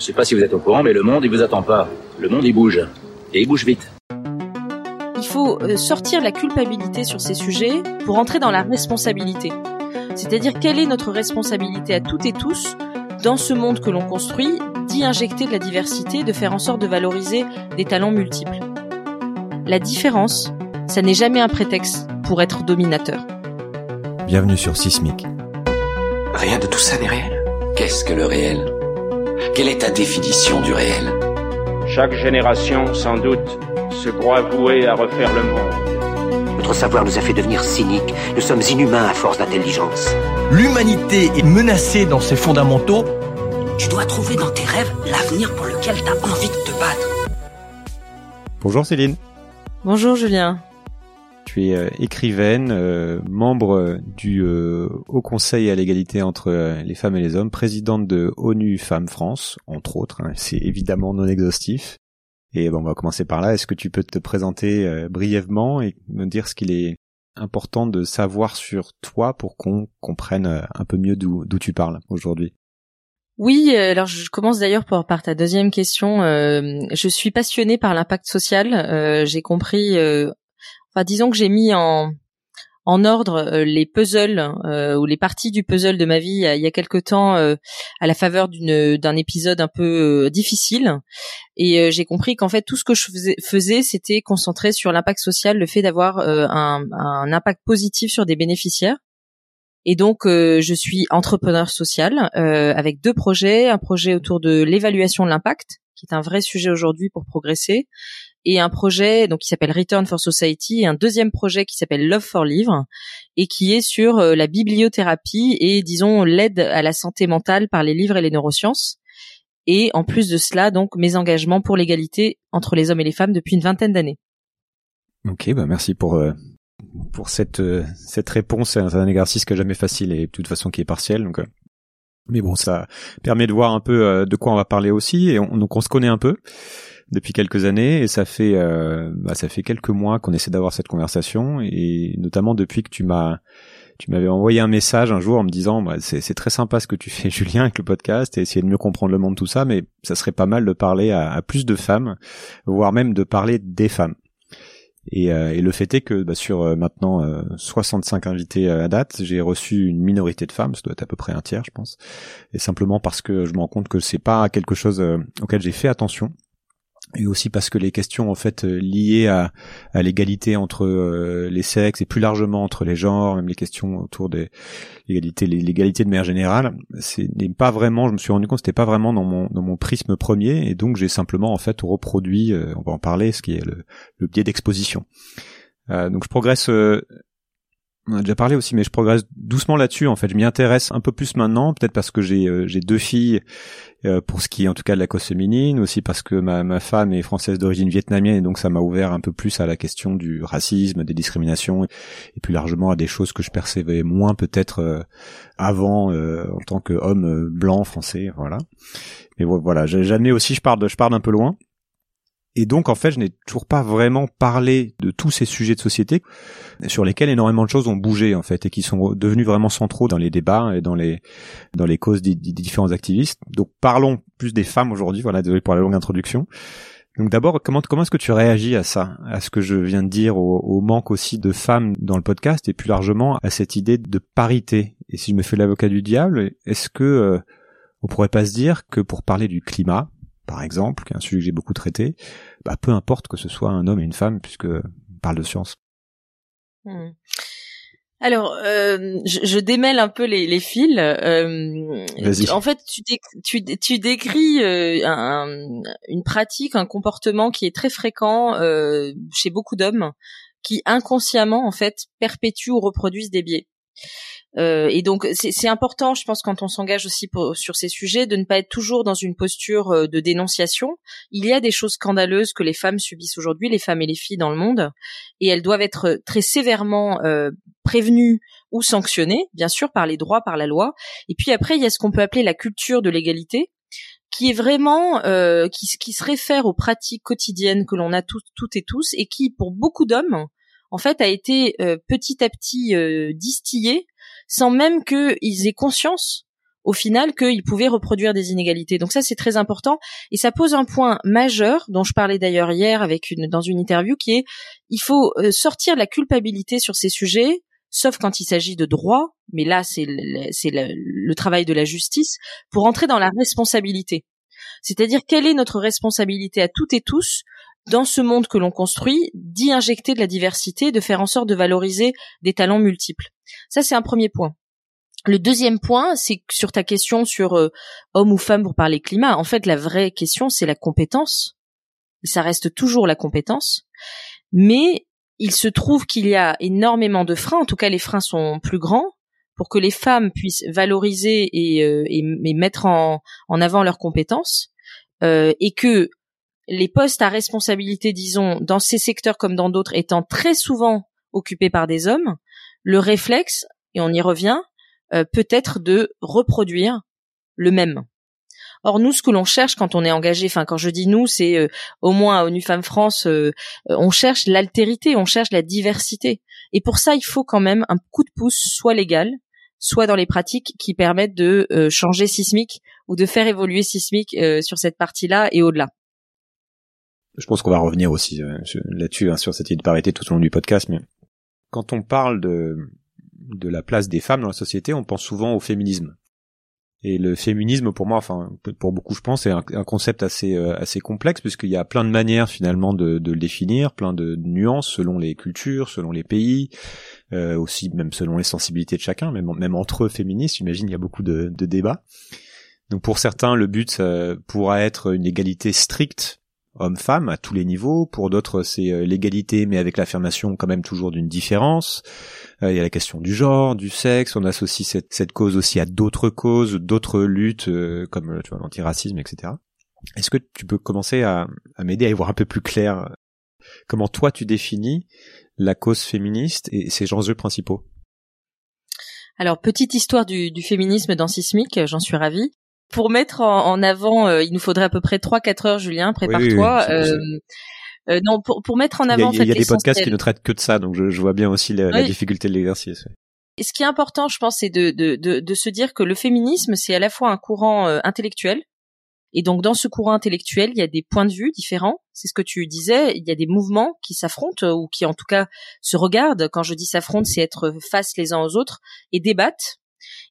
Je sais pas si vous êtes au courant, mais le monde, il vous attend pas. Le monde, il bouge. Et il bouge vite. Il faut euh, sortir la culpabilité sur ces sujets pour entrer dans la responsabilité. C'est-à-dire quelle est notre responsabilité à toutes et tous dans ce monde que l'on construit, d'y injecter de la diversité, de faire en sorte de valoriser des talents multiples? La différence, ça n'est jamais un prétexte pour être dominateur. Bienvenue sur Sismic. Rien de tout ça n'est réel. Qu'est-ce que le réel? Quelle est ta définition du réel? Chaque génération, sans doute, se croit vouée à refaire le monde. Notre savoir nous a fait devenir cyniques. Nous sommes inhumains à force d'intelligence. L'humanité est menacée dans ses fondamentaux. Tu dois trouver dans tes rêves l'avenir pour lequel tu as envie de te battre. Bonjour Céline. Bonjour Julien. Tu es euh, écrivaine, euh, membre du euh, Haut Conseil à l'égalité entre les femmes et les hommes, présidente de ONU Femmes France, entre autres. Hein. C'est évidemment non exhaustif. Et bon, on va commencer par là. Est-ce que tu peux te présenter euh, brièvement et me dire ce qu'il est important de savoir sur toi pour qu'on comprenne euh, un peu mieux d'où tu parles aujourd'hui? Oui, euh, alors je commence d'ailleurs par, par, ta deuxième question. je suis passionnée par l'impact social. j'ai compris, enfin disons que j'ai mis en, en ordre euh, les puzzles euh, ou les parties du puzzle de ma vie il y a quelque temps euh, à la faveur d'une d'un épisode un peu difficile. Et j'ai compris qu'en fait tout ce que je faisais, faisais c'était concentré sur l'impact social, le fait d'avoir un, un, impact positif sur des bénéficiaires. Et donc je suis entrepreneur social avec deux projets, un projet autour de l'évaluation de l'impact qui est un vrai sujet aujourd'hui pour progresser, et un projet donc qui s'appelle Return for Society et un deuxième projet qui s'appelle Love for Livre et qui est sur euh, la bibliothérapie et disons l'aide à la santé mentale par les livres et les neurosciences. Et en plus de cela, donc mes engagements pour l'égalité entre les hommes et les femmes depuis une vingtaine d'années. Ok, bah merci pour euh, pour cette euh, cette réponse. C'est un, exercice que jamais facile et de toute façon qui est partiel. Donc, mais bon, ça permet de voir un peu de quoi on va parler aussi. Et donc on se connaît un peu depuis quelques années et ça fait euh, bah, ça fait quelques mois qu'on essaie d'avoir cette conversation et notamment depuis que tu m'as tu m'avais envoyé un message un jour en me disant bah, c'est très sympa ce que tu fais Julien avec le podcast et essayer de mieux comprendre le monde tout ça mais ça serait pas mal de parler à, plus de femmes voire même de parler des femmes et, euh, et le fait est que bah, sur euh, maintenant 65 invités à date, j'ai reçu une minorité de femmes, ça doit être à peu près un tiers, je pense. Et simplement parce que je me rends compte que c'est pas quelque chose auquel j'ai fait attention et aussi parce que les questions en fait euh, liées à, à l'égalité entre euh, les sexes et plus largement entre les genres, même les questions autour des l'égalité, l'égalité de manière générale, c'est pas vraiment. Je me suis rendu compte, c'était pas vraiment dans mon dans mon prisme premier, et donc j'ai simplement en fait reproduit, euh, on va en parler, ce qui est le, le biais d'exposition. donc je progresse on a déjà parlé aussi, mais je progresse doucement là-dessus. En fait, je m'y intéresse un peu plus maintenant, peut-être parce que j'ai euh, deux filles euh, pour ce qui est en tout cas de la cause féminine, aussi parce que ma, ma femme est française d'origine vietnamienne et donc ça m'a ouvert un peu plus à la question du racisme, des discriminations et plus largement à des choses que je percevais moins peut-être euh, avant en tant qu'homme blanc français, voilà. Mais voilà, jamais aussi je pars de, je pars d'un peu loin. Et donc, en fait, je n'ai toujours pas vraiment parlé de tous ces sujets de société sur lesquels énormément de choses ont bougé, en fait, et qui sont devenus vraiment centraux dans les débats et dans les, dans les causes des, différents activistes. Donc, parlons plus des femmes aujourd'hui. Voilà, désolé pour la longue introduction. Donc d'abord, comment comment est-ce que tu réagis à ça, à ce que je viens de dire, au, manque aussi de femmes dans le podcast et plus largement à cette idée de parité? Et si je me fais l'avocat du diable, est-ce que euh, on pourrait pas se dire que pour parler du climat, par exemple, qui est un sujet que j'ai beaucoup traité, bah, peu importe que ce soit un homme et une femme, puisque on parle de science. Hmm. Alors, euh, je, démêle un peu les, les fils. Euh, en fait, tu, tu, tu décris euh, une pratique, un comportement qui est très fréquent chez beaucoup d'hommes, qui inconsciemment, en fait, perpétuent ou reproduisent des biais. Euh, et donc c'est important, je pense, quand on s'engage aussi sur ces sujets, de ne pas être toujours dans une posture euh, de dénonciation. Il y a des choses scandaleuses que les femmes subissent aujourd'hui, les femmes et les filles dans le monde, et elles doivent être très sévèrement euh, prévenues ou sanctionnées, bien sûr, par les droits, par la loi. Et puis après, il y a ce qu'on peut appeler la culture de l'égalité, qui est vraiment euh, qui, qui, se réfère aux pratiques quotidiennes que l'on a toutes et tous, et qui, pour beaucoup d'hommes, en fait, a été petit à petit distillée sans même qu'ils aient conscience au final qu'ils pouvaient reproduire des inégalités. Donc ça c'est très important et ça pose un point majeur dont je parlais d'ailleurs hier avec une dans une interview qui est il faut euh, sortir la culpabilité sur ces sujets sauf quand il s'agit de droit, mais là c'est le, travail de la justice pour entrer dans la responsabilité. C'est-à-dire quelle est notre responsabilité à toutes et tous dans ce monde que l'on construit, d'y injecter de la diversité, de faire en sorte de valoriser des talents multiples? Ça c'est un premier point. Le deuxième point, c'est sur ta question sur euh, homme ou femme pour parler climat. En fait, la vraie question, c'est la compétence. Ça reste toujours la compétence. Mais il se trouve qu'il y a énormément de freins. En tout cas, les freins sont plus grands pour que les femmes puissent valoriser et, euh, et, mettre en, en, avant leurs compétences euh, et que les postes à responsabilité, disons, dans ces secteurs comme dans d'autres, étant très souvent occupés par des hommes, le réflexe, et on y revient, euh, peut-être de reproduire le même. Or nous, ce que l'on cherche quand on est engagé, enfin quand je dis nous, c'est euh, au moins à ONU Femmes France, euh, on cherche l'altérité, on cherche la diversité. Et pour ça, il faut quand même un coup de pouce, soit légal, soit dans les pratiques qui permettent de changer sismique ou de faire évoluer sismique sur cette partie-là et au-delà. Je pense qu'on va revenir aussi là-dessus, hein, sur cette idée de parité tout au long du podcast, mais quand on parle de, de la place des femmes dans la société, on pense souvent au féminisme. Et le féminisme, pour moi, enfin pour beaucoup, je pense, c'est un, concept assez euh, assez complexe puisqu'il y a plein de manières finalement de, de, le définir, plein de nuances selon les cultures, selon les pays, euh, aussi même selon les sensibilités de chacun, même même entre féministes, j'imagine il y a beaucoup de, de débats. Donc pour certains, le but pourra être une égalité stricte homme-femme à tous les niveaux. Pour d'autres, c'est euh, l'égalité, mais avec l'affirmation quand même toujours d'une différence. Euh, il y a la question du genre, du sexe. On associe cette, cette cause aussi à d'autres causes, d'autres luttes, euh, comme tu vois l'antiracisme, etc. Est-ce que tu peux commencer à, à m'aider à y voir un peu plus clair comment toi tu définis la cause féministe et ses enjeux principaux? Alors, petite histoire du, du féminisme dans Sismique, j'en suis ravie pour mettre en, avant, euh, il nous faudrait à peu près 3-4 heures, Julien, prépare-toi. euh, euh, non, pour, pour mettre en avant. Il y a, il y a des podcasts qui ne traitent que de ça, donc je, je vois bien aussi la, la difficulté de l'exercice. Et ce qui est important, je pense, c'est de, de, de, de, se dire que le féminisme, c'est à la fois un courant euh, intellectuel, et donc dans ce courant intellectuel, il y a des points de vue différents. C'est ce que tu disais. Il y a des mouvements qui s'affrontent ou qui en tout cas se regardent. Quand je dis s'affrontent, c'est être face les uns aux autres et débattent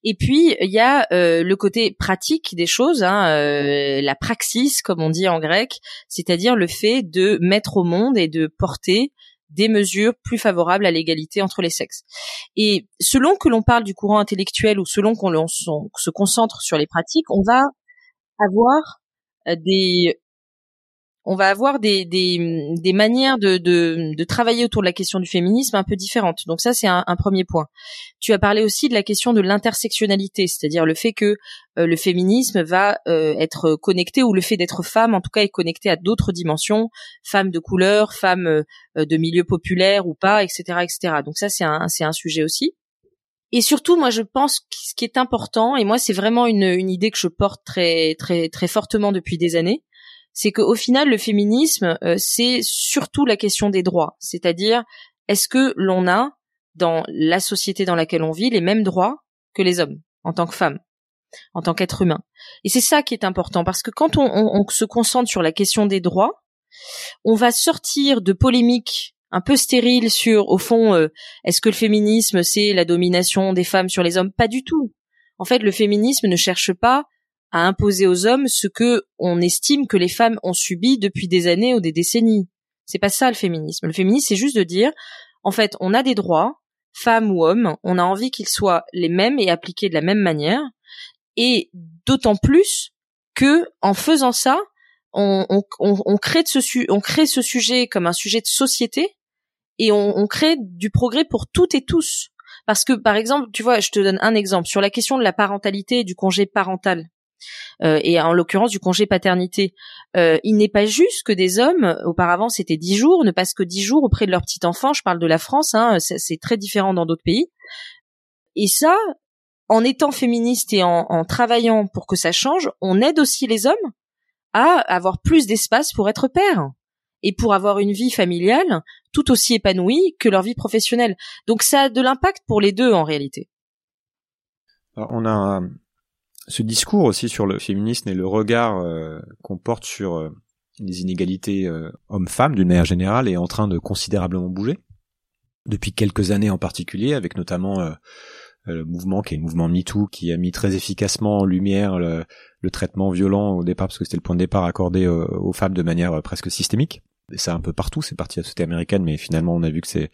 et puis il y a euh, le côté pratique des choses, hein, euh, la praxis comme on dit en grec, c'est-à-dire le fait de mettre au monde et de porter des mesures plus favorables à l'égalité entre les sexes. Et selon que l'on parle du courant intellectuel ou selon qu'on se concentre sur les pratiques, on va avoir euh, des on va avoir des, des, des manières de, de, de, travailler autour de la question du féminisme un peu différentes. Donc ça, c'est un, premier point. Tu as parlé aussi de la question de l'intersectionnalité, c'est-à-dire le fait que euh, le féminisme va euh, être connecté, ou le fait d'être femme, en tout cas, est connecté à d'autres dimensions, femme de couleur, femme euh, de milieu populaire ou pas, etc., etc. Donc ça, c'est un, un sujet aussi. Et surtout, moi, je pense que ce qui est important, et moi, c'est vraiment une, une idée que je porte très, très, très fortement depuis des années, c'est qu'au final, le féminisme, euh, c'est surtout la question des droits. C'est-à-dire, est-ce que l'on a, dans la société dans laquelle on vit, les mêmes droits que les hommes, en tant que femmes, en tant qu'être humain Et c'est ça qui est important, parce que quand on, se concentre sur la question des droits, on va sortir de polémiques un peu stériles sur, au fond, euh, est-ce que le féminisme, c'est la domination des femmes sur les hommes? Pas du tout. En fait, le féminisme ne cherche pas à imposer aux hommes ce que on estime que les femmes ont subi depuis des années ou des décennies. C'est pas ça le féminisme. Le féminisme, c'est juste de dire, en fait, on a des droits, femmes ou hommes, on a envie qu'ils soient les mêmes et appliqués de la même manière, et d'autant plus que, en faisant ça, on, on, on, crée, de ce on crée ce sujet comme un sujet de société, et on, crée du progrès pour toutes et tous. Parce que, par exemple, tu vois, je te donne un exemple sur la question de la parentalité et du congé parental. Euh, et en l'occurrence du congé paternité. Euh, il n'est pas juste que des hommes, auparavant c'était dix jours, ne passent que dix jours auprès de leur petit enfant. Je parle de la France, hein, c'est très différent dans d'autres pays. Et ça, en étant féministe et en, travaillant pour que ça change, on aide aussi les hommes à avoir plus d'espace pour être père et pour avoir une vie familiale tout aussi épanouie que leur vie professionnelle. Donc ça a de l'impact pour les deux en réalité. Alors on a ce discours aussi sur le féminisme et le regard euh, qu'on porte sur euh, les inégalités euh, hommes-femmes d'une manière générale est en train de considérablement bouger depuis quelques années en particulier, avec notamment le mouvement qui est le mouvement MeToo qui a mis très efficacement en lumière le, traitement violent au départ parce que c'était le point de départ accordé aux femmes de manière presque systémique. Et ça un peu partout, c'est parti à la société américaine, mais finalement on a vu que c'est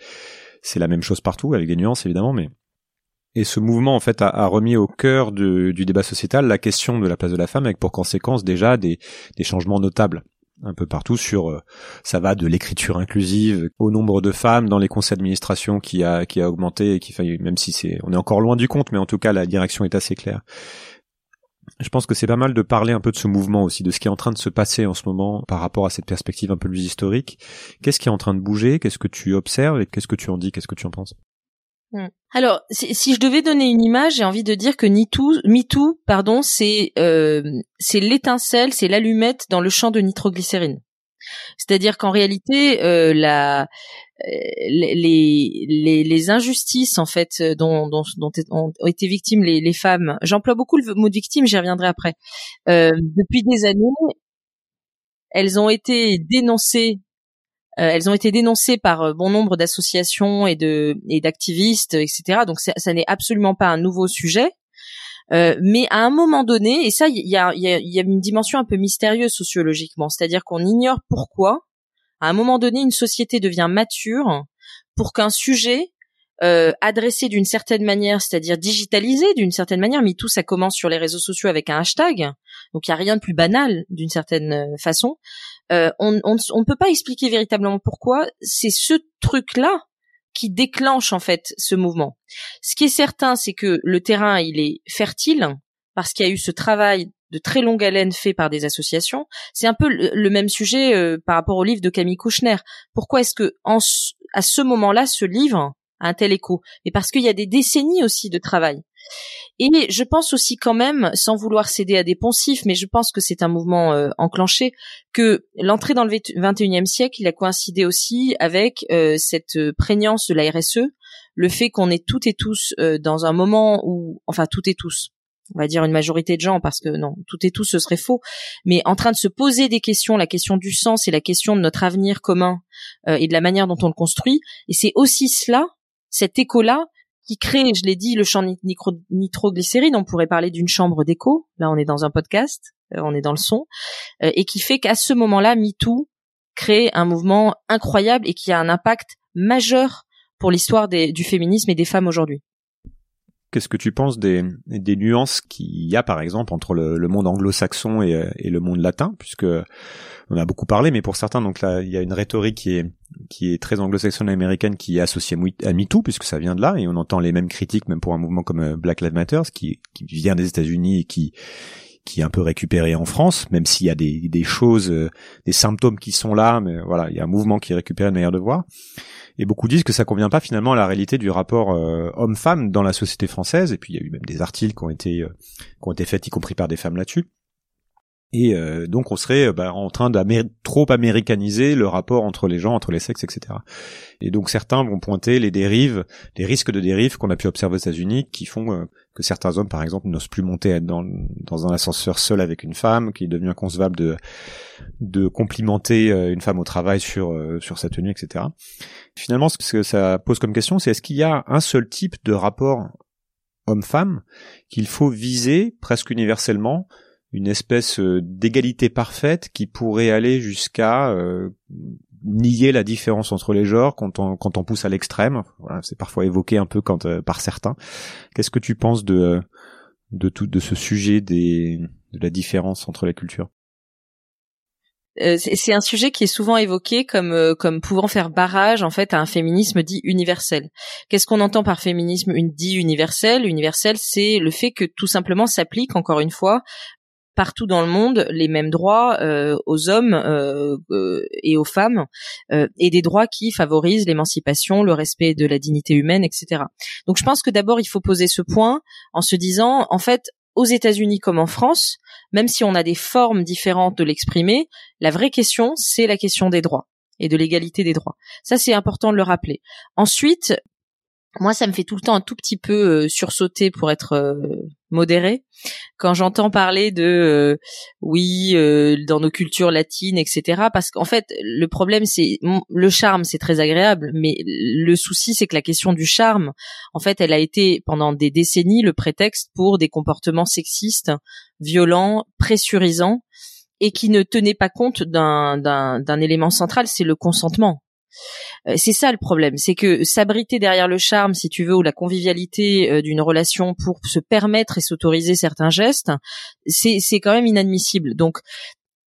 c'est la même chose partout avec des nuances évidemment, mais et ce mouvement, en fait, a, remis au cœur du débat sociétal la question de la place de la femme, avec pour conséquence déjà des, des changements notables un peu partout sur euh, ça va de l'écriture inclusive au nombre de femmes dans les conseils d'administration qui a qui a augmenté et qui fait même si c'est on est encore loin du compte mais en tout cas la direction est assez claire. Je pense que c'est pas mal de parler un peu de ce mouvement aussi, de ce qui est en train de se passer en ce moment par rapport à cette perspective un peu plus historique. Qu'est-ce qui est en train de bouger? Qu'est-ce que tu observes et qu'est-ce que tu en dis? Qu'est-ce que tu en penses? Alors, si, je devais donner une image, j'ai envie de dire que MeToo, MeToo pardon, c'est euh, c'est l'étincelle, c'est l'allumette dans le champ de nitroglycérine. C'est-à-dire qu'en réalité, euh, la, euh, les, les, injustices en fait dont, ont été victimes les, femmes, j'emploie beaucoup le mot victime, j'y reviendrai après. Depuis des années, elles ont été dénoncées elles ont été dénoncées par euh, bon nombre d'associations et d'activistes, etc. Donc ça n'est absolument pas un nouveau sujet. Euh, mais à un moment donné, et ça, il y a, une dimension un peu mystérieuse sociologiquement, c'est-à-dire qu'on ignore pourquoi, à un moment donné, une société devient mature pour qu'un sujet euh, adressé d'une certaine manière, c'est-à-dire digitalisé d'une certaine manière, mais tout ça commence sur les réseaux sociaux avec un hashtag, donc il y a rien de plus banal d'une certaine façon, euh, on ne peut pas expliquer véritablement pourquoi. C'est ce truc-là qui déclenche en fait ce mouvement. Ce qui est certain, c'est que le terrain il est fertile parce qu'il y a eu ce travail de très longue haleine fait par des associations. C'est un peu le, même sujet euh, par rapport au livre de Camille Kouchner. Pourquoi est-ce que en, à ce moment-là, ce livre a un tel écho Mais parce qu'il y a des décennies aussi de travail. Et je pense aussi quand même, sans vouloir céder à des poncifs, mais je pense que c'est un mouvement euh, enclenché, que l'entrée dans le 21e siècle, il a coïncidé aussi avec euh, cette prégnance de la RSE, le fait qu'on est toutes et tous euh, dans un moment où, enfin toutes et tous, on va dire une majorité de gens parce que non, toutes et tous ce serait faux, mais en train de se poser des questions, la question du sens et la question de notre avenir commun et de la manière dont on le construit. Et c'est aussi cela, cet écho-là, qui crée, je l'ai dit, le champ nitroglycérine. On pourrait parler d'une chambre d'écho. Là, on est dans un podcast, euh, on est dans le son, euh, et qui fait qu'à ce moment-là, MeToo crée un mouvement incroyable et qui a un impact majeur pour l'histoire du féminisme et des femmes aujourd'hui. Qu'est-ce que tu penses des, des nuances qu'il y a, par exemple, entre le, monde anglo-saxon et, et, le monde latin, puisque on a beaucoup parlé, mais pour certains, donc là, il y a une rhétorique qui est qui est très anglo-saxonne américaine qui est associée à MeToo, puisque ça vient de là, et on entend les mêmes critiques, même pour un mouvement comme euh, Black Lives Matter, qui, qui vient des États-Unis et qui qui est un peu récupéré en France, même s'il y a des, des choses, euh, des symptômes qui sont là, mais voilà, il y a un mouvement qui est récupéré de manière de voir. Et beaucoup disent que ça convient pas finalement à la réalité du rapport euh, homme-femme dans la société française. Et puis il y a eu même des articles qui ont été qui ont été faits, y compris par des femmes là-dessus. Et euh, donc on serait euh, bah, en train de trop américaniser le rapport entre les gens, entre les sexes, etc. Et donc certains vont pointer les dérives, les risques de dérives qu'on a pu observer aux États-Unis, qui font euh, que certains hommes, par exemple, n'osent plus monter dans, dans un ascenseur seul avec une femme, qui est devenu inconcevable de, de complimenter une femme au travail sur, sur sa tenue, etc. Finalement, ce que ça pose comme question, c'est est-ce qu'il y a un seul type de rapport homme-femme qu'il faut viser presque universellement une espèce euh, d'égalité parfaite qui pourrait aller jusqu'à euh, nier la différence entre les genres quand on, quand on pousse à l'extrême. Voilà, c'est parfois évoqué un peu quand, euh, par certains. Qu'est-ce que tu penses de, de tout de ce sujet des, de la différence entre les cultures? C'est un sujet qui est souvent évoqué comme comme pouvant faire barrage en fait à un féminisme dit universel. Qu'est-ce qu'on entend par féminisme une dit universel? Universel, c'est le fait que tout simplement s'applique encore une fois partout dans le monde les mêmes droits euh, aux hommes euh, euh, et aux femmes et des droits qui favorisent l'émancipation, le respect de la dignité humaine, etc. Donc je pense que d'abord il faut poser ce point en se disant en fait aux États-Unis comme en France, même si on a des formes différentes de l'exprimer, la vraie question c'est la question des droits et de l'égalité des droits. Ça c'est important de le rappeler. Ensuite, moi, ça me fait tout le temps un tout petit peu euh, sursauter pour être euh, modéré quand j'entends parler de euh, oui dans nos cultures latines, etc. Parce qu'en fait, le problème c'est le charme, c'est très agréable, mais le souci c'est que la question du charme, en fait, elle a été pendant des décennies le prétexte pour des comportements sexistes, violents, pressurisants et qui ne tenaient pas compte d'un élément central, c'est le consentement euh, c'est ça le problème, c'est que s'abriter derrière le charme, si tu veux, ou la convivialité euh, d'une relation pour se permettre et s'autoriser certains gestes, c'est c'est quand même inadmissible. Donc,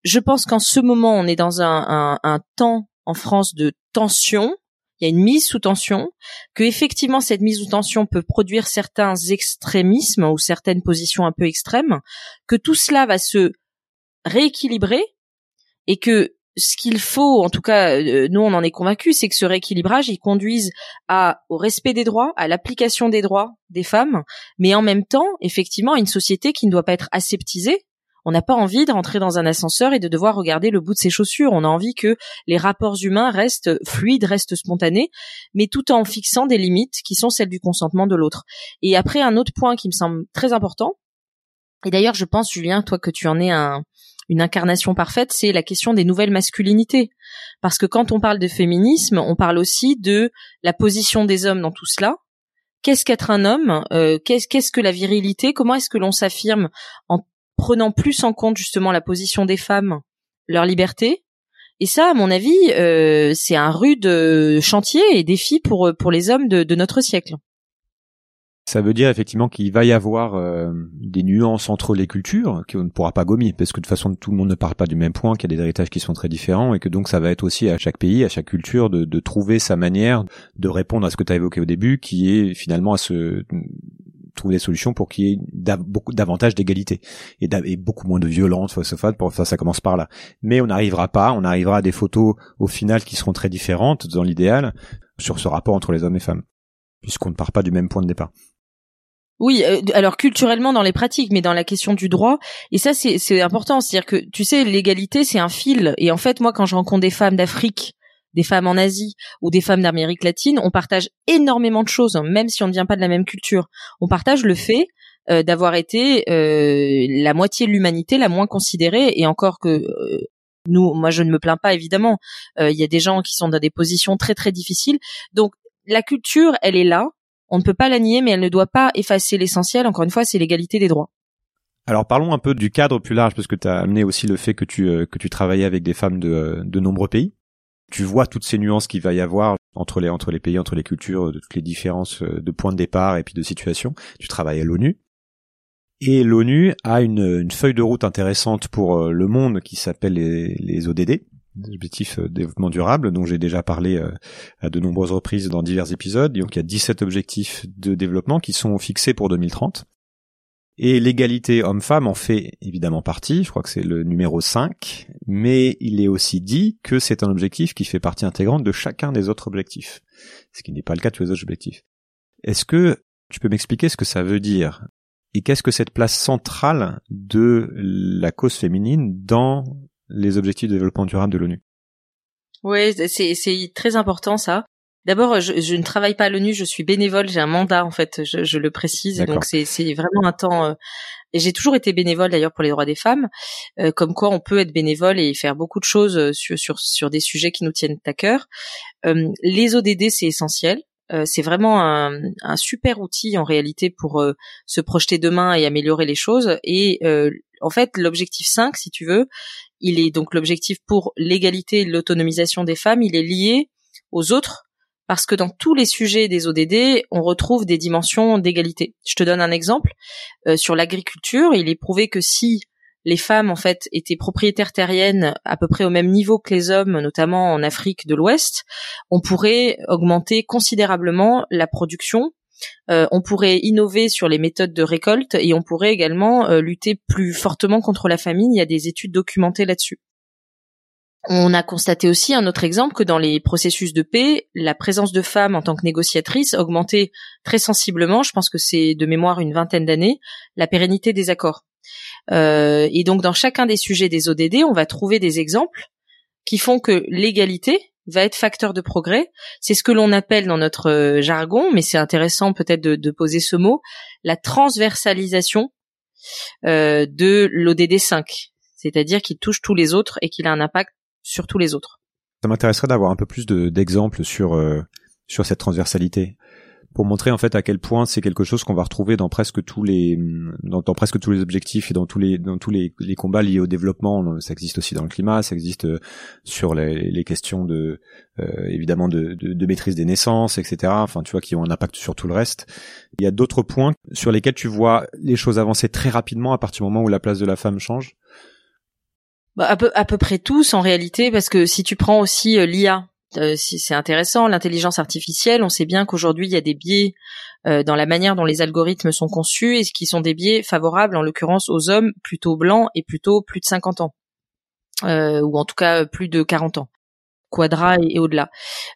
je pense qu'en ce moment, on est dans un, un, temps en France de tension. Il y a une mise sous tension, que effectivement cette mise sous tension peut produire certains extrémismes ou certaines positions un peu extrêmes, que tout cela va se rééquilibrer et que ce qu'il faut, en tout cas, euh, nous on en est convaincus, c'est que ce rééquilibrage il conduise à au respect des droits, à l'application des droits des femmes, mais en même temps, effectivement, une société qui ne doit pas être aseptisée. On n'a pas envie de rentrer dans un ascenseur et de devoir regarder le bout de ses chaussures. On a envie que les rapports humains restent fluides, restent spontanés, mais tout en fixant des limites qui sont celles du consentement de l'autre. Et après, un autre point qui me semble très important, et d'ailleurs, je pense, Julien, toi que tu en es un, une incarnation parfaite, c'est la question des nouvelles masculinités. Parce que quand on parle de féminisme, on parle aussi de la position des hommes dans tout cela. Qu'est-ce qu'être un homme? Euh, Qu'est-ce que la virilité? Comment est-ce que l'on s'affirme en prenant plus en compte justement la position des femmes, leur liberté? Et ça, à mon avis, euh, c'est un rude euh, chantier et défi pour pour les hommes de notre siècle. Ça veut dire effectivement qu'il va y avoir euh, des nuances entre les cultures qu'on ne pourra pas gommer, parce que de toute façon tout le monde ne parle pas du même point, qu'il y a des héritages qui sont très différents, et que donc ça va être aussi à chaque pays, à chaque culture, de, de trouver sa manière de répondre à ce que tu as évoqué au début, qui est finalement à se trouver des solutions pour qu'il y ait beaucoup davantage d'égalité et, et, beaucoup moins de violence face à Pour ça, ça commence par là. Mais on n'arrivera pas, on arrivera à des photos au final qui seront très différentes dans l'idéal sur ce rapport entre les hommes et femmes, puisqu'on ne part pas du même point de départ. Oui, euh, alors culturellement dans les pratiques, mais dans la question du droit, et ça c'est important, c'est-à-dire que tu sais, l'égalité c'est un fil, et en fait moi quand je rencontre des femmes d'Afrique, des femmes en Asie ou des femmes d'Amérique latine, on partage énormément de choses, hein, même si on ne vient pas de la même culture. On partage le fait euh, d'avoir été euh, la moitié de l'humanité la moins considérée, et encore que nous, moi je ne me plains pas évidemment, il y a des gens qui sont dans des positions très très difficiles, donc la culture, elle est là, on ne peut pas la nier, mais elle ne doit pas effacer l'essentiel. Encore une fois, c'est l'égalité des droits. Alors parlons un peu du cadre plus large, parce que tu as amené aussi le fait que tu, euh, que tu travaillais avec des femmes de, euh, de nombreux pays. Tu vois toutes ces nuances qu'il va y avoir entre les, entre les pays, entre les cultures, de toutes les différences euh, de points de départ et puis de situation. Tu travailles à l'ONU. Et l'ONU a une, une, feuille de route intéressante pour le monde qui s'appelle les, les ODD, objectifs euh, développement durable, dont j'ai déjà parlé euh, à de nombreuses reprises dans divers épisodes. Donc il y a 17 objectifs de développement qui sont fixés pour 2030. Et l'égalité homme-femme en fait évidemment partie, je crois que c'est le numéro 5, mais il est aussi dit que c'est un objectif qui fait partie intégrante de chacun des autres objectifs, ce qui n'est pas le cas de tous les autres objectifs. Est-ce que tu peux m'expliquer ce que ça veut dire? Et qu'est-ce que cette place centrale de la cause féminine dans les objectifs de développement durable de l'ONU. Oui, c'est très important ça. D'abord, je, ne travaille pas à l'ONU, je suis bénévole, j'ai un mandat en fait, je, le précise, donc c'est vraiment un temps. Euh, et j'ai toujours été bénévole d'ailleurs pour les droits des femmes, euh, comme quoi on peut être bénévole et faire beaucoup de choses euh, sur sur, sur des sujets qui nous tiennent à cœur. les ODD, c'est essentiel. c'est vraiment un, un, super outil en réalité pour se projeter demain et améliorer les choses. Et en fait, l'objectif 5, si tu veux, il est donc l'objectif pour l'égalité et l'autonomisation des femmes, il est lié aux autres parce que dans tous les sujets des ODD, on retrouve des dimensions d'égalité. Je te donne un exemple euh, sur l'agriculture. Il est prouvé que si les femmes en fait étaient propriétaires terriennes à peu près au même niveau que les hommes, notamment en Afrique de l'Ouest, on pourrait augmenter considérablement la production euh, on pourrait innover sur les méthodes de récolte et on pourrait également euh, lutter plus fortement contre la famine. Il y a des études documentées là-dessus. On a constaté aussi un autre exemple que dans les processus de paix, la présence de femmes en tant que négociatrices augmentait très sensiblement, je pense que c'est de mémoire une vingtaine d'années, la pérennité des accords. Euh, et donc dans chacun des sujets des ODD, on va trouver des exemples qui font que l'égalité va être facteur de progrès. C'est ce que l'on appelle dans notre euh, jargon, mais c'est intéressant peut-être de, poser ce mot, la transversalisation euh, de l'ODD 5, c'est-à-dire qu'il touche tous les autres et qu'il a un impact sur tous les autres. Ça m'intéresserait d'avoir un peu plus d'exemples sur euh, sur cette transversalité pour montrer en fait à quel point c'est quelque chose qu'on va retrouver dans presque tous les dans, presque tous les objectifs et dans tous les dans tous les, les, combats liés au développement. Ça existe aussi dans le climat ça existe euh, sur les, les questions de euh, évidemment de, de, de, maîtrise des naissances etc enfin tu vois qui ont un impact sur tout le reste. Il y a d'autres points sur lesquels tu vois les choses avancer très rapidement à partir du moment où la place de la femme change. Bah, à peu à peu près tous en réalité parce que si tu prends aussi euh, l'IA euh, c'est intéressant. L'intelligence artificielle, on sait bien qu'aujourd'hui il y a des biais euh, dans la manière dont les algorithmes sont conçus et qui sont des biais favorables, en l'occurrence aux hommes plutôt blancs et plutôt plus de 50 ans, euh, ou en tout cas plus de 40 ans, quadra et, au-delà.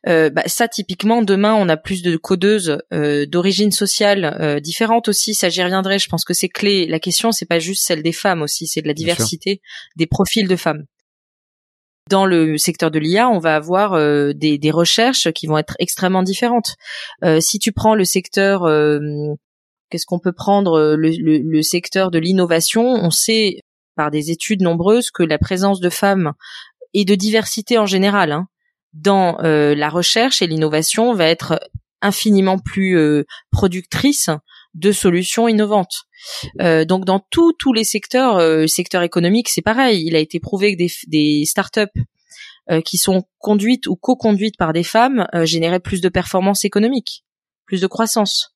Bah, ça, typiquement, demain, on a plus de codeuses d'origine sociale différente aussi. Ça, j'y reviendrai. Je pense que c'est clé. La question, c'est pas juste celle des femmes aussi, c'est de la diversité des profils de femmes dans le secteur de l'IA, on va avoir euh, des, des, recherches qui vont être extrêmement différentes. Euh, si tu prends le secteur, euh, qu'est-ce qu'on peut prendre le, le, le secteur de l'innovation, on sait par des études nombreuses que la présence de femmes et de diversité en général hein, dans la recherche et l'innovation va être infiniment plus productrice de solutions innovantes. Euh, donc dans tous les secteurs, euh, secteur économique, c'est pareil. Il a été prouvé que des, des startups euh, qui sont conduites ou co-conduites par des femmes euh, généraient plus de performance économique, plus de croissance.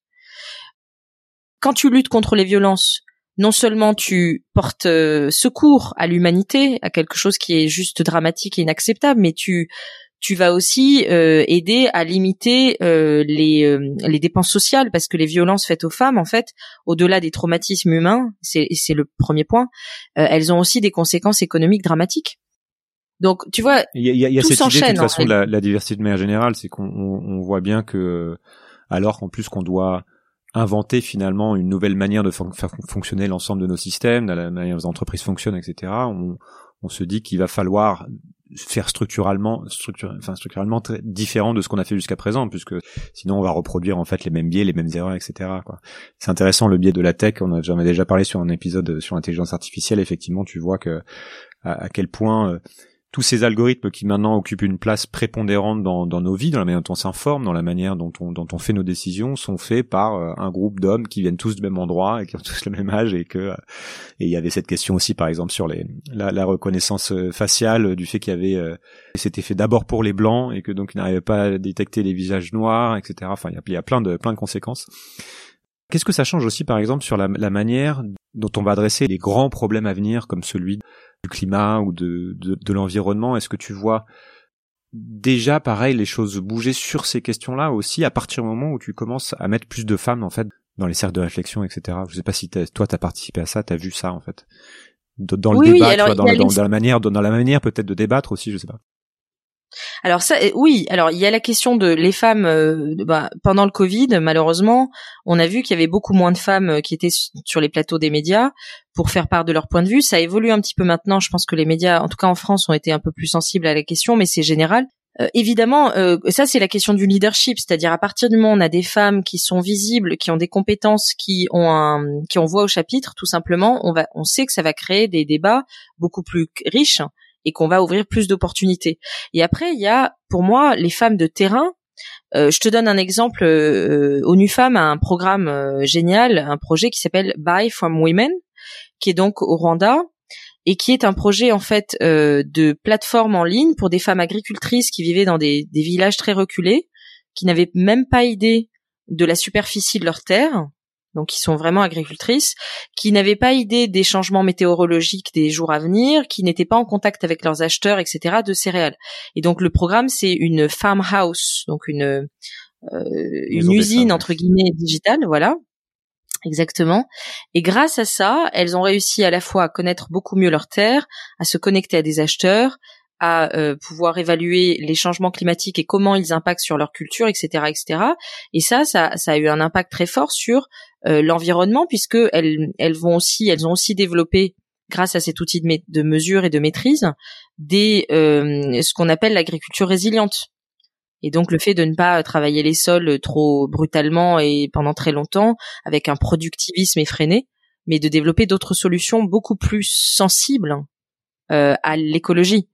Quand tu luttes contre les violences, non seulement tu portes secours à l'humanité, à quelque chose qui est juste dramatique et inacceptable, mais tu tu vas aussi euh, aider à limiter euh, les, euh, les dépenses sociales parce que les violences faites aux femmes, en fait, au-delà des traumatismes humains, c'est le premier point, elles ont aussi des conséquences économiques dramatiques. Donc, tu vois, il y a, y a, y a cette idée de toute façon de la, la, diversité de manière générale, c'est qu'on on, voit bien que, alors qu'en plus qu'on doit inventer finalement une nouvelle manière de faire fonctionner l'ensemble de nos systèmes, la manière dont les entreprises fonctionnent, etc. On, on se dit qu'il va falloir faire structurellement, enfin structurellement très différent de ce qu'on a fait jusqu'à présent, puisque sinon on va reproduire en fait les mêmes biais, les mêmes erreurs, etc. C'est intéressant le biais de la tech. On a, j'en déjà parlé sur un épisode sur l'intelligence artificielle. Effectivement, tu vois que à quel point euh, tous ces algorithmes qui maintenant occupent une place prépondérante dans, dans nos vies, dans la manière dont on s'informe, dans la manière dont on, dont on fait nos décisions, sont faits par euh, un groupe d'hommes qui viennent tous du même endroit et qui ont tous le même âge et que euh, et il y avait cette question aussi par exemple sur les la, la reconnaissance euh, faciale du fait qu'il y avait c'était fait d'abord pour les blancs et que donc ils n'arrivaient pas à détecter les visages noirs, etc. Enfin il y a, il y a plein de plein de conséquences. Qu'est-ce que ça change aussi par exemple sur la, la manière dont on va adresser les grands problèmes à venir comme celui du climat ou de, de, l'environnement Est-ce que tu vois déjà pareil les choses bouger sur ces questions-là aussi à partir du moment où tu commences à mettre plus de femmes en fait dans les cercles de réflexion, etc. Je sais pas si toi t'as participé à ça, t'as vu ça en fait? Dans le débat, dans, dans, la manière, dans la manière peut-être de débattre aussi, je sais pas. Alors ça, euh, oui. Alors il y a la question de les femmes. Euh, bah, pendant le Covid, malheureusement, on a vu qu'il y avait beaucoup moins de femmes euh, qui étaient sur les plateaux des médias pour faire part de leur point de vue. Ça évolue un petit peu maintenant. Je pense que les médias, en tout cas en France, ont été un peu plus sensibles à la question, mais c'est général. évidemment, ça c'est la question du leadership, c'est-à-dire à partir du moment où on a des femmes qui sont visibles, qui ont des compétences, qui ont un, qui ont voix au chapitre, tout simplement, on sait que ça va créer des débats beaucoup plus riches et qu'on va ouvrir plus d'opportunités. Et après, il y a pour moi les femmes de terrain. Euh, je te donne un exemple. Euh, ONU Femmes a un programme euh, génial, un projet qui s'appelle Buy from Women, qui est donc au Rwanda et qui est un projet en fait euh, de plateforme en ligne pour des femmes agricultrices qui vivaient dans des, des villages très reculés, qui n'avaient même pas idée de la superficie de leur terre donc qui sont vraiment agricultrices, qui n'avaient pas idée des changements météorologiques des jours à venir, qui n'étaient pas en contact avec leurs acheteurs, etc. de céréales. Et donc le programme c'est une farmhouse, donc une euh, une usine entre guillemets digitale, voilà. Exactement. Et grâce à ça, elles ont réussi à la fois à connaître beaucoup mieux leur terre, à se connecter à des acheteurs, à euh, pouvoir évaluer les changements climatiques et comment ils impactent sur leur culture, etc., etc. Et ça, ça, ça a eu un impact très fort sur euh, l'environnement puisque elles, elles vont aussi, elles ont aussi développé grâce à cet outil de, de mesure et de maîtrise, des euh, ce qu'on appelle l'agriculture résiliente. Et donc le fait de ne pas travailler les sols trop brutalement et pendant très longtemps, avec un productivisme effréné, mais de développer d'autres solutions beaucoup plus sensibles euh, à l'écologie.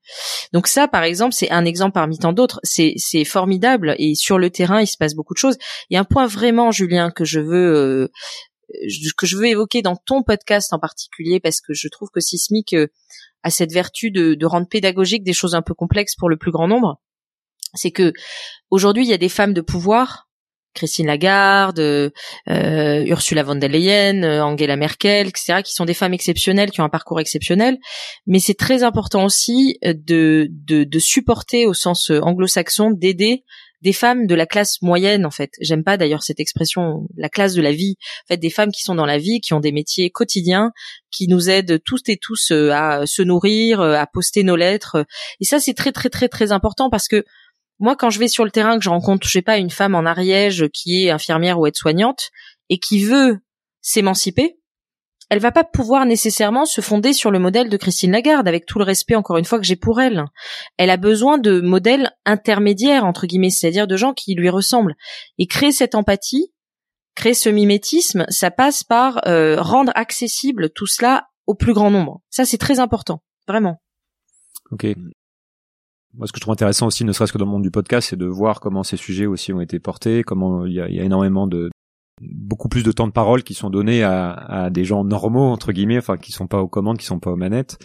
Donc ça, par exemple, c'est un exemple parmi tant d'autres. C'est c'est formidable et sur le terrain, il se passe beaucoup de choses. Il y a un point vraiment, Julien, que je veux euh, que je veux évoquer dans ton podcast en particulier parce que je trouve que Sismic euh, a cette vertu de, de rendre pédagogique des choses un peu complexes pour le plus grand nombre. C'est que aujourd'hui, il y a des femmes de pouvoir Christine Lagarde, euh, Ursula von der Leyen, euh, Angela Merkel, etc., qui sont des femmes exceptionnelles, qui ont un parcours exceptionnel. Mais c'est très important aussi de, de, de supporter au sens anglo-saxon, d'aider des femmes de la classe moyenne en fait. J'aime pas d'ailleurs cette expression, la classe de la vie. En fait, des femmes qui sont dans la vie, qui ont des métiers quotidiens, qui nous aident toutes et tous euh, à se nourrir, à poster nos lettres. Et ça, c'est très très très très important parce que moi, quand je vais sur le terrain, que je rencontre, je sais pas, une femme en Ariège qui est infirmière ou aide-soignante et qui veut s'émanciper, elle va pas pouvoir nécessairement se fonder sur le modèle de Christine Lagarde, avec tout le respect encore une fois que j'ai pour elle. Elle a besoin de modèles intermédiaires entre guillemets, c'est-à-dire de gens qui lui ressemblent. Et créer cette empathie, créer ce mimétisme, ça passe par euh, rendre accessible tout cela au plus grand nombre. Ça, c'est très important, vraiment. Ok, moi, ce que je trouve intéressant aussi, ne serait-ce que dans le monde du podcast, c'est de voir comment ces sujets aussi ont été portés, comment il y a, il y a énormément de beaucoup plus de temps de parole qui sont donnés à, à, des gens normaux entre guillemets, enfin qui sont pas aux commandes, qui sont pas aux manettes,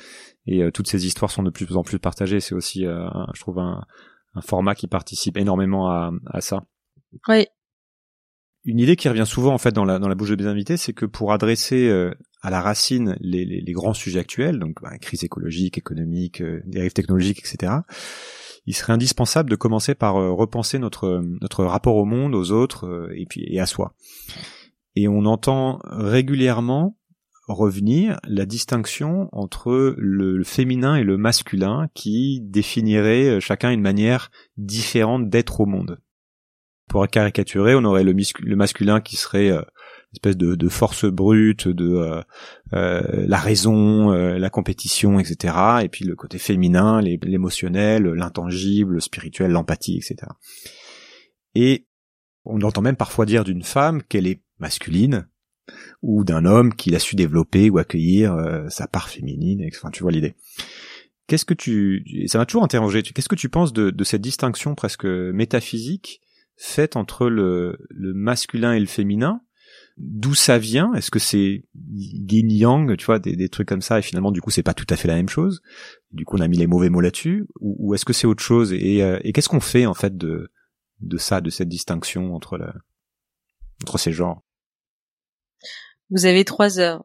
et euh, toutes ces histoires sont de plus en plus partagées. C'est aussi, euh, je trouve, un, un, format qui participe énormément à, à ça. Oui. Une idée qui revient souvent en fait dans la dans la bouche de mes invités, c'est que pour adresser euh, à la racine les, les, les, grands sujets actuels, donc bah, crise écologique, économique, euh, dérives technologiques, etc. Il serait indispensable de commencer par euh, repenser notre notre rapport au monde, aux autres euh, et puis et à soi. Et on entend régulièrement revenir la distinction entre le féminin et le masculin qui définirait chacun une manière différente d'être au monde. Pour caricaturer, on aurait le, le masculin qui serait espèce de, de, force brute, de euh, euh, la raison, euh, la compétition, etc. Et puis le côté féminin, l'émotionnel, l'intangible, le spirituel, l'empathie, etc. Et on entend même parfois dire d'une femme qu'elle est masculine ou d'un homme qu'il a su développer ou accueillir sa part féminine. Enfin, tu vois l'idée. Qu'est-ce que tu, ça m'a toujours interrogé. Qu'est-ce que tu penses de, de, cette distinction presque métaphysique faite entre le, le masculin et le féminin d'où ça vient? Est-ce que c'est yin yang, tu vois, des, des, trucs comme ça, et finalement du coup c'est pas tout à fait la même chose? Du coup on a mis les mauvais mots là-dessus, ou, ou est-ce que c'est autre chose? Et, euh, et qu'est-ce qu'on fait en fait de de ça, de cette distinction entre la, entre ces genres? Vous avez trois heures.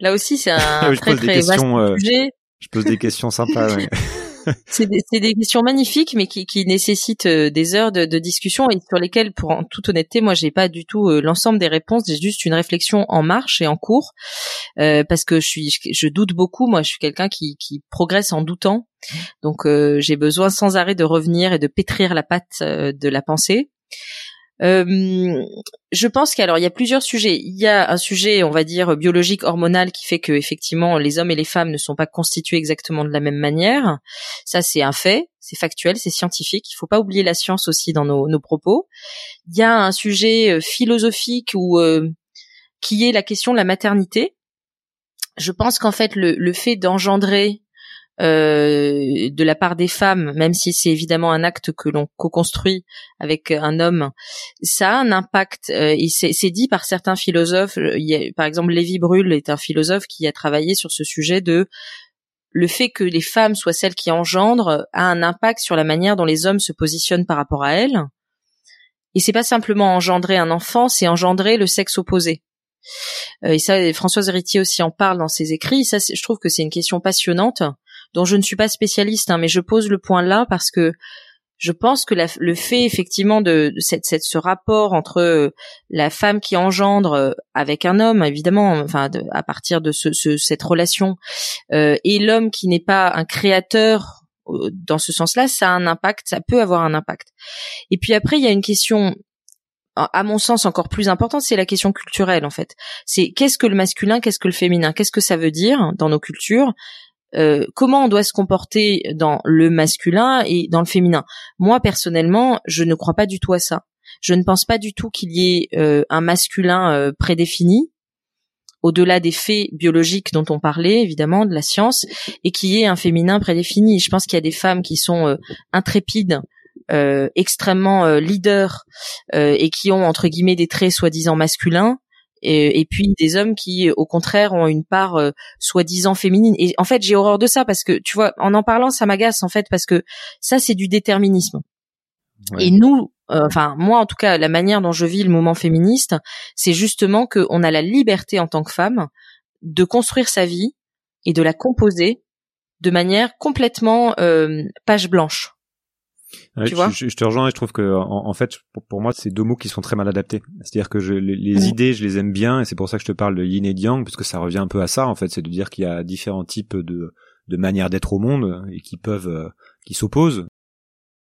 Là aussi c'est un très très vaste euh, sujet. Je pose des questions sympas. Ouais. c'est des, des, questions magnifiques, mais qui, qui nécessitent euh, des heures de, de, discussion et sur lesquelles, pour en toute honnêteté, moi, j'ai pas du tout euh, l'ensemble des réponses. J'ai juste une réflexion en marche et en cours, euh, parce que je suis, je, doute beaucoup. Moi, je suis quelqu'un qui, qui progresse en doutant, donc euh, j'ai besoin sans arrêt de revenir et de pétrir la patte de la pensée. Euh, je pense qu'alors il y a plusieurs sujets. Il y a un sujet, on va dire biologique, hormonal, qui fait que effectivement les hommes et les femmes ne sont pas constitués exactement de la même manière. Ça c'est un fait, c'est factuel, c'est scientifique. Il faut pas oublier la science aussi dans nos, nos propos. Il y a un sujet euh, philosophique ou euh, qui est la question de la maternité. Je pense qu'en fait le, le fait d'engendrer euh, de la part des femmes, même si c'est évidemment un acte que l'on co-construit avec un homme, ça a un impact. Euh, et c'est dit par certains philosophes. Il par exemple, Lévi Brûle est un philosophe qui a travaillé sur ce sujet de le fait que les femmes soient celles qui engendrent a un impact sur la manière dont les hommes se positionnent par rapport à elles. Et c'est pas simplement engendrer un enfant, c'est engendrer le sexe opposé. Euh, et ça, Françoise Héritier aussi en parle dans ses écrits. Ça, je trouve que c'est une question passionnante dont je ne suis pas spécialiste, hein, mais je pose le point là parce que je pense que le fait effectivement de, cette, ce rapport entre euh, la femme qui engendre euh, avec un homme, évidemment, enfin à partir de ce, cette relation, euh, et l'homme qui n'est pas un créateur dans ce sens-là, ça a un impact, ça peut avoir un impact. Et puis après, il y a une question à mon sens encore plus importante, c'est la question culturelle en fait. C'est qu'est-ce que le masculin, qu'est-ce que le féminin, qu'est-ce que ça veut dire dans nos cultures, euh, comment on doit se comporter dans le masculin et dans le féminin? Moi personnellement, je ne crois pas du tout à ça. Je ne pense pas du tout qu'il y ait euh, un masculin euh, prédéfini au-delà des faits biologiques dont on parlait, évidemment, de la science, et qui est un féminin prédéfini. Je pense qu'il y a des femmes qui sont euh, intrépides, extrêmement leaders, et qui ont, entre guillemets, des traits soi-disant masculins, et, puis des hommes qui, au contraire, ont une part soi-disant féminine. Et en fait, j'ai horreur de ça, parce que, tu vois, en en parlant, ça m'agace, en fait, parce que ça, c'est du déterminisme. Et nous, euh, enfin moi en tout cas, la manière dont je vis le mouvement féministe, c'est justement qu'on a la liberté en tant que femme de construire sa vie et de la composer de manière complètement euh, page blanche. Tu vois je, te rejoins et je trouve que en, fait pour, moi c'est deux mots qui sont très mal adaptés. C'est-à-dire que je, les, idées je les aime bien et c'est pour ça que je te parle de yin et yang parce que ça revient un peu à ça en fait, c'est de dire qu'il y a différents types de de manières d'être au monde et qui peuvent euh, qui s'opposent.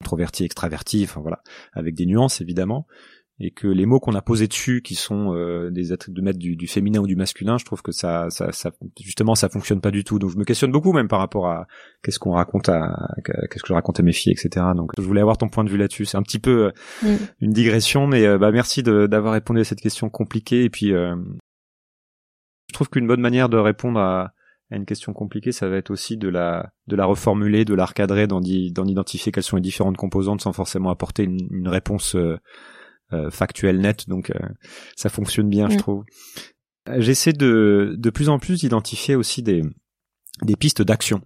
Introverti, extraverti, enfin voilà, avec des nuances évidemment, et que les mots qu'on a posés dessus, qui sont euh, des attributs de mettre du, du, féminin ou du masculin, je trouve que ça, ça, ça, justement, ça fonctionne pas du tout. Donc je me questionne beaucoup même par rapport à qu'est-ce qu'on raconte à, qu'est-ce que je raconte à mes filles, etc. Donc je voulais avoir ton point de vue là-dessus. C'est un petit peu euh, mm. une digression, mais euh, bah merci d'avoir répondu à cette question compliquée. Et puis je trouve qu'une bonne manière de répondre à à une question compliquée, ça va être aussi de la de la reformuler, de la recadrer, d'en identifier quelles sont les différentes composantes sans forcément apporter une, réponse euh, euh, factuelle nette. Donc euh, ça fonctionne bien, je mm. trouve. J'essaie de de plus en plus d'identifier aussi des des pistes d'action.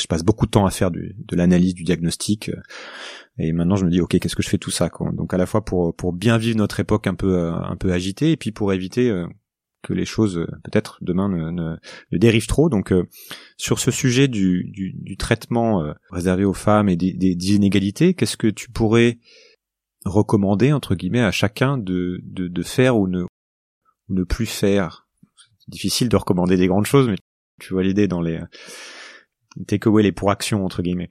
Je passe beaucoup de temps à faire du, de l'analyse, du diagnostic, et maintenant je me dis ok qu'est-ce que je fais tout ça quoi. Donc à la fois pour pour bien vivre notre époque un peu un peu agitée, et puis pour éviter que les choses euh, peut-être demain ne, ne, dérivent trop. Donc euh, sur ce sujet du, du, du traitement euh, réservé aux femmes et des, des, inégalités, qu'est-ce que tu pourrais recommander entre guillemets à chacun de, de, de faire ou ne, ou ne plus faire difficile de recommander des grandes choses, mais tu vois l'idée dans les takeaway, les pour action entre guillemets.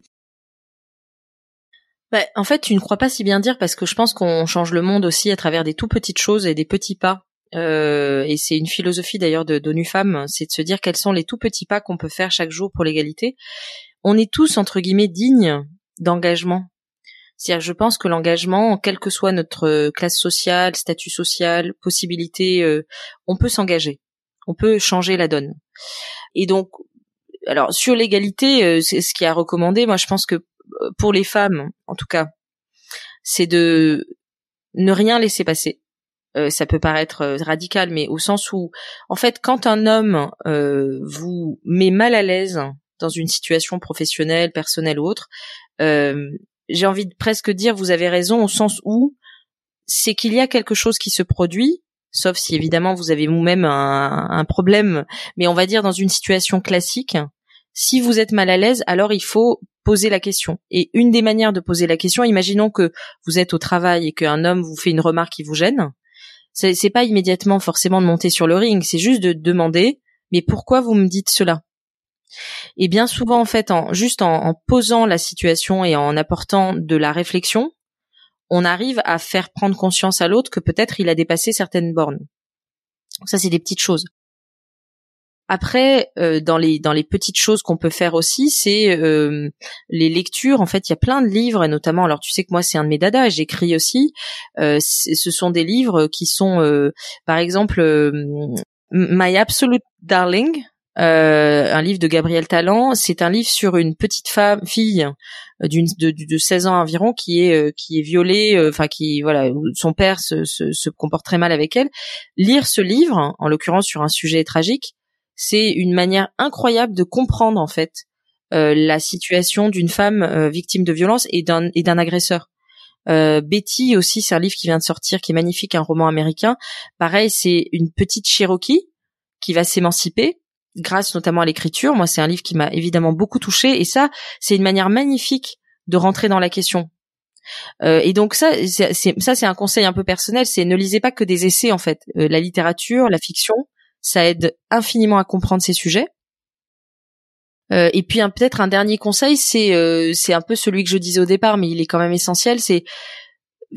Bah, en fait, tu ne crois pas si bien dire parce que je pense qu'on change le monde aussi à travers des tout petites choses et des petits pas euh, et c'est une philosophie d'ailleurs de d'ONU Femmes, c'est de se dire quels sont les tout petits pas qu'on peut faire chaque jour pour l'égalité. On est tous entre guillemets dignes d'engagement. C'est-à-dire, je pense que l'engagement, quelle que soit notre classe sociale, statut social, possibilité, euh, on peut s'engager, on peut changer la donne. Et donc, alors sur l'égalité, euh, c'est ce qui a recommandé. Moi, je pense que pour les femmes, en tout cas, c'est de ne rien laisser passer euh, ça peut paraître euh, radical, mais au sens où, en fait, quand un homme euh, vous met mal à l'aise dans une situation professionnelle, personnelle ou autre, j'ai envie de presque dire, vous avez raison, au sens où c'est qu'il y a quelque chose qui se produit, sauf si évidemment vous avez vous-même un, problème, mais on va dire dans une situation classique, si vous êtes mal à l'aise, alors il faut poser la question. Et une des manières de poser la question, imaginons que vous êtes au travail et qu'un homme vous fait une remarque qui vous gêne, c'est pas immédiatement forcément de monter sur le ring, c'est juste de demander mais pourquoi vous me dites cela? Et bien souvent en fait, en juste en, posant la situation et en apportant de la réflexion, on arrive à faire prendre conscience à l'autre que peut-être il a dépassé certaines bornes. Ça c'est des petites choses. Après, euh, dans les dans les petites choses qu'on peut faire aussi, c'est euh, les lectures. En fait, il y a plein de livres, et notamment, alors tu sais que moi c'est un de mes dadas, j'écris aussi. Euh, ce sont des livres qui sont, par exemple, My Absolute Darling, un livre de Gabriel Talent. C'est un livre sur une petite femme, fille d'une de, de, 16 ans environ qui est qui est violée, enfin qui voilà, son père se, se, se comporte très mal avec elle. Lire ce livre, en l'occurrence sur un sujet tragique, c'est une manière incroyable de comprendre en fait euh, la situation d'une femme euh, victime de violence et d'un et d'un agresseur. Euh, Betty aussi, c'est un livre qui vient de sortir, qui est magnifique, un roman américain. Pareil, c'est une petite Cherokee qui va s'émanciper grâce notamment à l'écriture. Moi, c'est un livre qui m'a évidemment beaucoup touchée et ça, c'est une manière magnifique de rentrer dans la question. et donc ça, c'est, ça c'est un conseil un peu personnel, c'est ne lisez pas que des essais en fait. la littérature, la fiction, ça aide infiniment à comprendre ces sujets. Euh, et puis peut-être un dernier conseil, c'est euh, c'est un peu celui que je disais au départ, mais il est quand même essentiel. C'est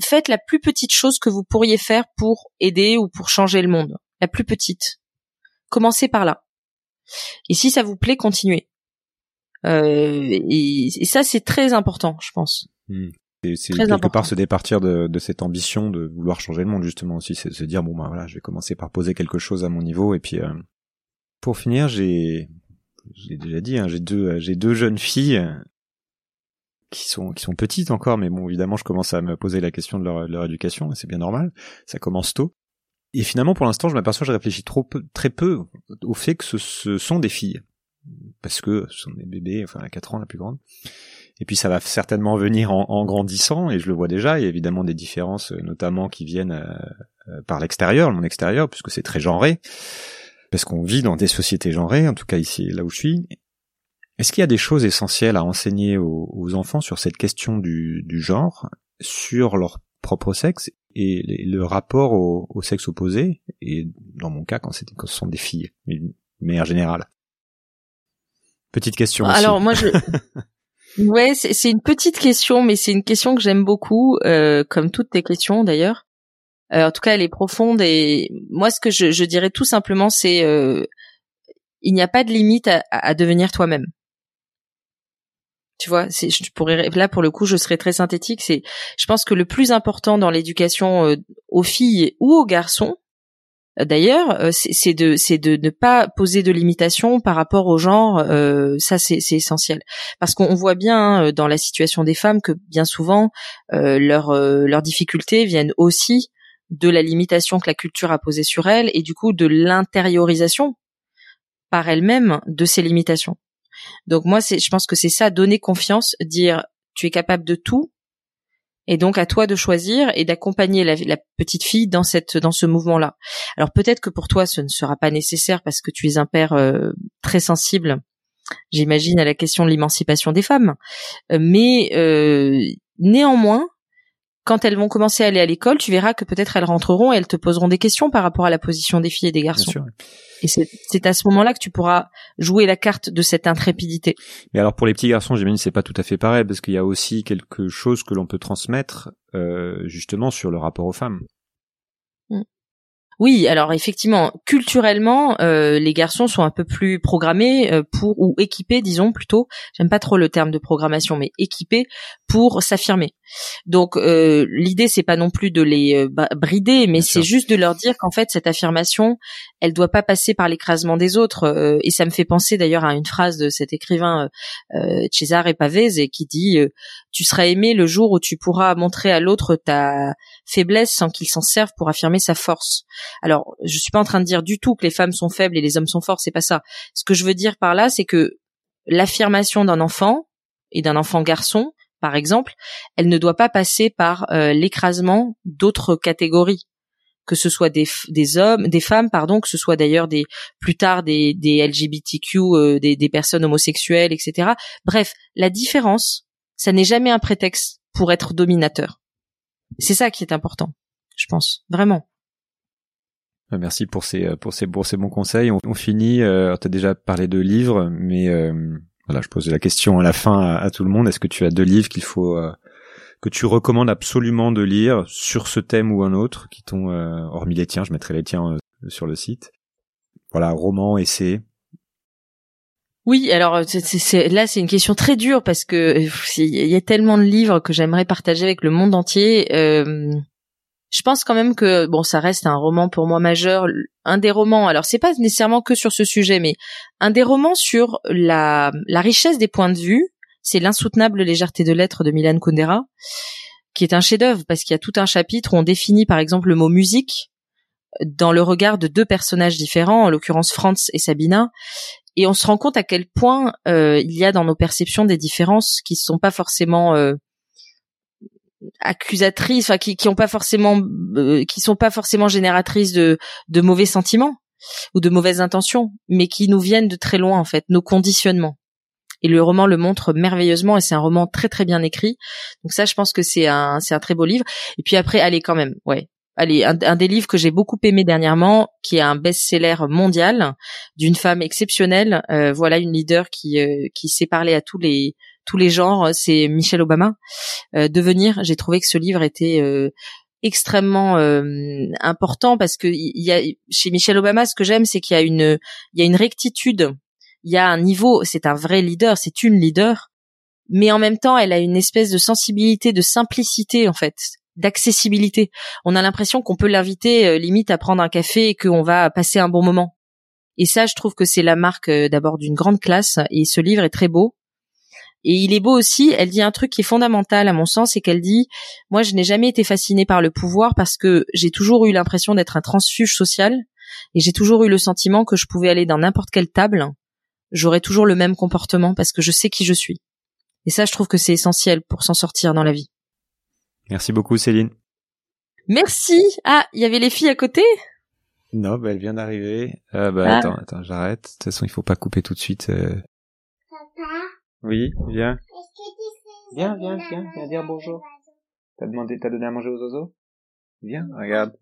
faites la plus petite chose que vous pourriez faire pour aider ou pour changer le monde. La plus petite. Commencez par là. Et si ça vous plaît, continuez. Euh, et, ça, c'est très important, je pense. Hmm. C'est quelque part se départir de, de, cette ambition de vouloir changer le monde justement aussi, c'est se dire bon bah voilà, je vais commencer par poser quelque chose à mon niveau et puis euh, pour finir, j'ai j'ai déjà dit, hein, j'ai deux j'ai deux jeunes filles qui sont qui sont petites encore, mais bon évidemment je commence à me poser la question de leur, de leur éducation, c'est bien normal, ça commence tôt. Et finalement pour l'instant je m'aperçois je réfléchis trop peu, très peu au fait que ce, ce sont des filles parce que ce sont des bébés, enfin à 4 ans la plus grande. Et puis ça va certainement venir en, grandissant, et je le vois déjà, il y a évidemment des différences, notamment qui viennent euh, euh, par l'extérieur, le monde extérieur, puisque c'est très genré, parce qu'on vit dans des sociétés genrées, en tout cas ici, là où je suis. Est-ce qu'il y a des choses essentielles à enseigner aux, enfants sur cette question du, genre, sur leur propre sexe et le rapport au, sexe opposé, et dans mon cas quand, quand ce sont des filles, mais de manière générale Petite question. Alors moi je Ouais, c'est une petite question, mais c'est une question que j'aime beaucoup, euh, comme toutes tes questions d'ailleurs. Euh, en tout cas, elle est profonde et moi, ce que je, je dirais tout simplement, c'est euh, il n'y a pas de limite à, à devenir toi-même. Tu vois, je pourrais là pour le coup, je serais très synthétique. C'est, je pense que le plus important dans l'éducation euh, aux filles ou aux garçons, D'ailleurs, euh, c'est de, de ne pas poser de limitations par rapport au genre. Euh, ça, c'est essentiel parce qu'on voit bien hein, dans la situation des femmes que bien souvent euh, leurs leurs difficultés viennent aussi de la limitation que la culture a posée sur elles et du coup de l'intériorisation par elles-mêmes de ces limitations. Donc moi, je pense que c'est ça, donner confiance, dire tu es capable de tout, et donc à toi de choisir et d'accompagner la, petite fille dans cette dans ce mouvement-là. Alors peut-être que pour toi ce ne sera pas nécessaire parce que tu es un père euh, très sensible, j'imagine à la question de l'émancipation des femmes, euh, mais euh, néanmoins quand elles vont commencer à aller à l'école, tu verras que peut-être elles rentreront et elles te poseront des questions par rapport à la position des filles et des garçons. Et c'est à ce moment-là que tu pourras jouer la carte de cette intrépidité. Mais alors pour les petits garçons, j'imagine c'est pas tout à fait pareil parce qu'il y a aussi quelque chose que l'on peut transmettre euh, justement sur le rapport aux femmes. Oui, alors effectivement, culturellement, euh, les garçons sont un peu plus programmés euh, pour ou équipés, disons plutôt. J'aime pas trop le terme de programmation, mais équipés pour s'affirmer. Donc euh, l'idée c'est pas non plus de les euh, brider, mais c'est juste de leur dire qu'en fait cette affirmation, elle doit pas passer par l'écrasement des autres. et ça me fait penser d'ailleurs à une phrase de cet écrivain Cesare Pavese qui dit "Tu seras aimé le jour où tu pourras montrer à l'autre ta faiblesse sans qu'il s'en serve pour affirmer sa force." Alors, je suis pas en train de dire du tout que les femmes sont faibles et les hommes sont forts, c'est pas ça. Ce que je veux dire par là, c'est que l'affirmation d'un enfant et d'un enfant garçon, par exemple, elle ne doit pas passer par euh, l'écrasement d'autres catégories que ce soit des, hommes, des femmes, pardon, que ce soit d'ailleurs des plus tard des, LGBTQ, euh, des personnes homosexuelles, etc. Bref, la différence, ça n'est jamais un prétexte pour être dominateur. C'est ça qui est important, je pense, vraiment. Euh, merci pour ces euh, pour ces bons conseils. On, finit. Euh, tu déjà parlé de livres, mais euh, voilà, je pose la question à la fin à, tout le monde. Est-ce que tu as deux livres qu'il faut que tu recommandes absolument de lire sur ce thème ou un autre, qui t'ont hormis les tiens, je mettrai les tiens sur le site? Voilà, roman, essai. Oui, alors là c'est une question très dure parce que il y a tellement de livres que j'aimerais partager avec le monde entier. Euh, je pense quand même que bon, ça reste un roman pour moi majeur, un des romans. Alors c'est pas nécessairement que sur ce sujet, mais un des romans sur la la richesse des points de vue. C'est l'insoutenable légèreté de l'être de Milan Kundera, qui est un chef-d'œuvre parce qu'il y a tout un chapitre où on définit par exemple le mot musique dans le regard de deux personnages différents, en l'occurrence Franz et Sabina, et on se rend compte à quel point euh, il y a dans nos perceptions des différences qui ne sont pas forcément euh, accusatrices, enfin qui qui ont pas forcément, euh, qui sont pas forcément génératrices de de mauvais sentiments ou de mauvaises intentions, mais qui nous viennent de très loin en fait, nos conditionnements. Et le roman le montre merveilleusement et c'est un roman très très bien écrit. Donc ça, je pense que c'est un c'est un très beau livre. Et puis après, allez quand même, ouais. Allez, un, des livres que j'ai beaucoup aimé dernièrement, qui est un best-seller mondial d'une femme exceptionnelle. Euh, voilà une leader qui euh, qui sait parler à tous les tous les genres, c'est Michelle Obama. Devenir, j'ai trouvé que ce livre était extrêmement important parce que il y a chez Michelle Obama, ce que j'aime, c'est qu'il y a une il y a une rectitude, il y a un niveau, c'est un vrai leader, c'est une leader, mais en même temps, elle a une espèce de sensibilité, de simplicité en fait d'accessibilité. On a l'impression qu'on peut l'inviter limite à prendre un café et qu'on va passer un bon moment. Et ça, je trouve que c'est la marque euh, d'abord d'une grande classe. Et ce livre est très beau. Et il est beau aussi, elle dit un truc qui est fondamental à mon sens, c'est qu'elle dit, moi je n'ai jamais été fascinée par le pouvoir parce que j'ai toujours eu l'impression d'être un transfuge social et j'ai toujours eu le sentiment que je pouvais aller dans n'importe quelle table, j'aurais toujours le même comportement parce que je sais qui je suis. Et ça, je trouve que c'est essentiel pour s'en sortir dans la vie. Merci beaucoup Céline. Merci. Ah, il y avait les filles à côté? Non, bah, elle vient d'arriver. Euh, bah, ah. attends, attends, j'arrête. De toute façon, il faut pas couper tout de suite. Euh... Papa? Oui, viens. Viens, viens, viens, viens dire bonjour. T'as demandé, t'as donné à manger aux oiseaux? Viens, regarde.